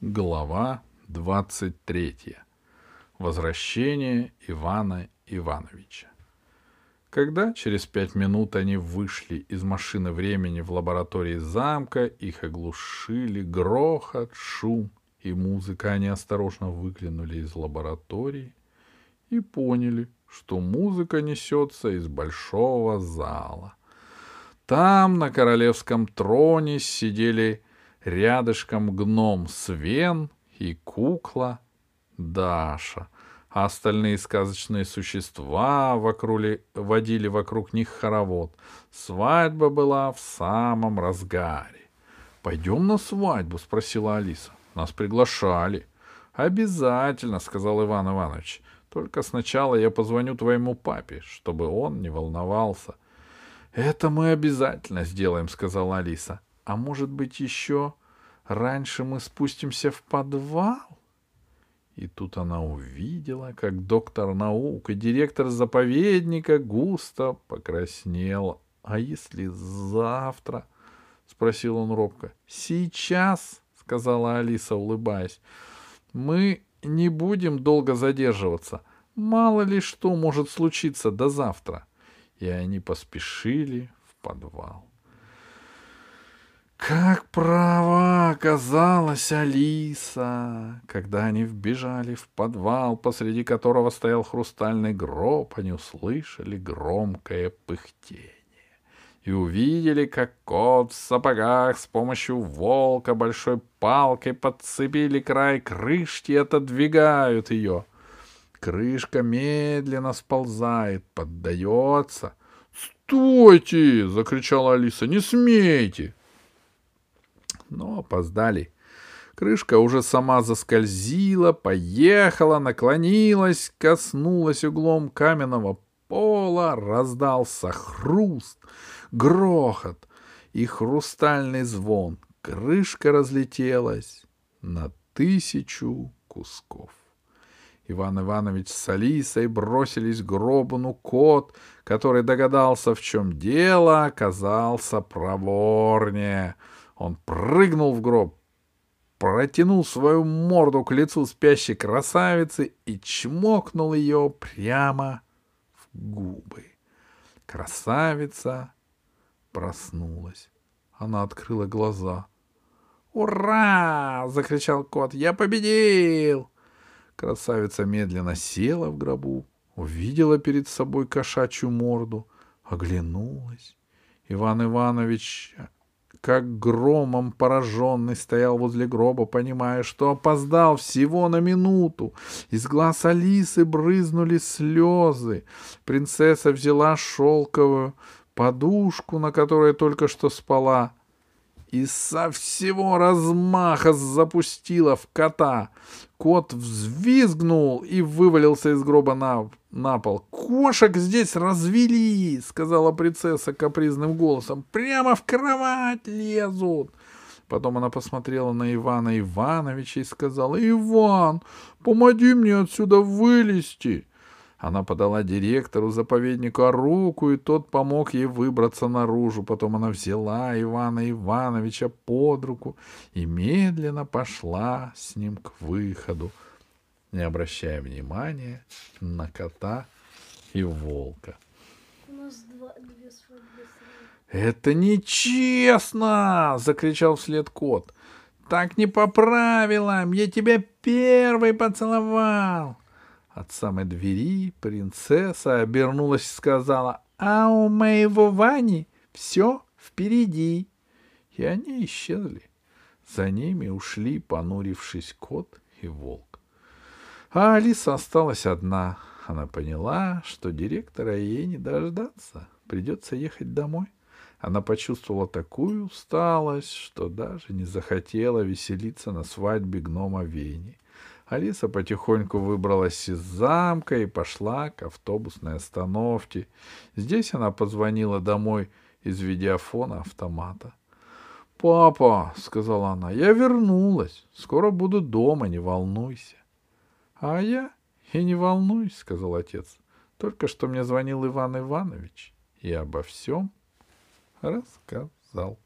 Глава 23. Возвращение Ивана Ивановича. Когда через пять минут они вышли из машины времени в лаборатории замка, их оглушили грохот, шум и музыка. Они осторожно выглянули из лаборатории и поняли, что музыка несется из большого зала. Там на королевском троне сидели рядышком гном Свен и кукла Даша, а остальные сказочные существа вокруг, водили вокруг них хоровод. Свадьба была в самом разгаре. «Пойдем на свадьбу?» — спросила Алиса. «Нас приглашали». «Обязательно», — сказал Иван Иванович. «Только сначала я позвоню твоему папе, чтобы он не волновался». «Это мы обязательно сделаем», — сказала Алиса. А может быть, еще раньше мы спустимся в подвал? И тут она увидела, как доктор наук и директор заповедника густо покраснел. А если завтра? — спросил он робко. — Сейчас, — сказала Алиса, улыбаясь. — Мы не будем долго задерживаться. Мало ли что может случиться до завтра. И они поспешили в подвал. Как права оказалась Алиса! Когда они вбежали в подвал, посреди которого стоял хрустальный гроб, они услышали громкое пыхтение и увидели, как кот в сапогах с помощью волка большой палкой подцепили край крышки и отодвигают ее. Крышка медленно сползает, поддается. «Стойте!» — закричала Алиса. «Не смейте!» Но опоздали. Крышка уже сама заскользила, поехала, наклонилась, коснулась углом каменного пола, раздался хруст, грохот и хрустальный звон. Крышка разлетелась на тысячу кусков. Иван Иванович с Алисой бросились к гробу, но кот, который догадался, в чем дело, оказался проворнее — он прыгнул в гроб, протянул свою морду к лицу спящей красавицы и чмокнул ее прямо в губы. Красавица проснулась. Она открыла глаза. «Ура!» — закричал кот. «Я победил!» Красавица медленно села в гробу, увидела перед собой кошачью морду, оглянулась. Иван Иванович как громом пораженный стоял возле гроба, понимая, что опоздал всего на минуту. Из глаз Алисы брызнули слезы. Принцесса взяла шелковую подушку, на которой только что спала, и со всего размаха запустила в кота. Кот взвизгнул и вывалился из гроба на, на пол. «Кошек здесь развели!» — сказала принцесса капризным голосом. «Прямо в кровать лезут!» Потом она посмотрела на Ивана Ивановича и сказала, «Иван, помоги мне отсюда вылезти!» Она подала директору заповедника руку, и тот помог ей выбраться наружу. Потом она взяла Ивана Ивановича под руку и медленно пошла с ним к выходу, не обращая внимания на кота и волка. У нас два, две свадьбы «Это нечестно!» — закричал вслед кот. «Так не по правилам! Я тебя первый поцеловал!» От самой двери принцесса обернулась и сказала, «А у моего Вани все впереди». И они исчезли. За ними ушли, понурившись, кот и волк. А Алиса осталась одна. Она поняла, что директора ей не дождаться. Придется ехать домой. Она почувствовала такую усталость, что даже не захотела веселиться на свадьбе гнома Вени. Алиса потихоньку выбралась из замка и пошла к автобусной остановке. Здесь она позвонила домой из видеофона автомата. «Папа», — сказала она, — «я вернулась. Скоро буду дома, не волнуйся». «А я и не волнуюсь», — сказал отец. «Только что мне звонил Иван Иванович и обо всем рассказал».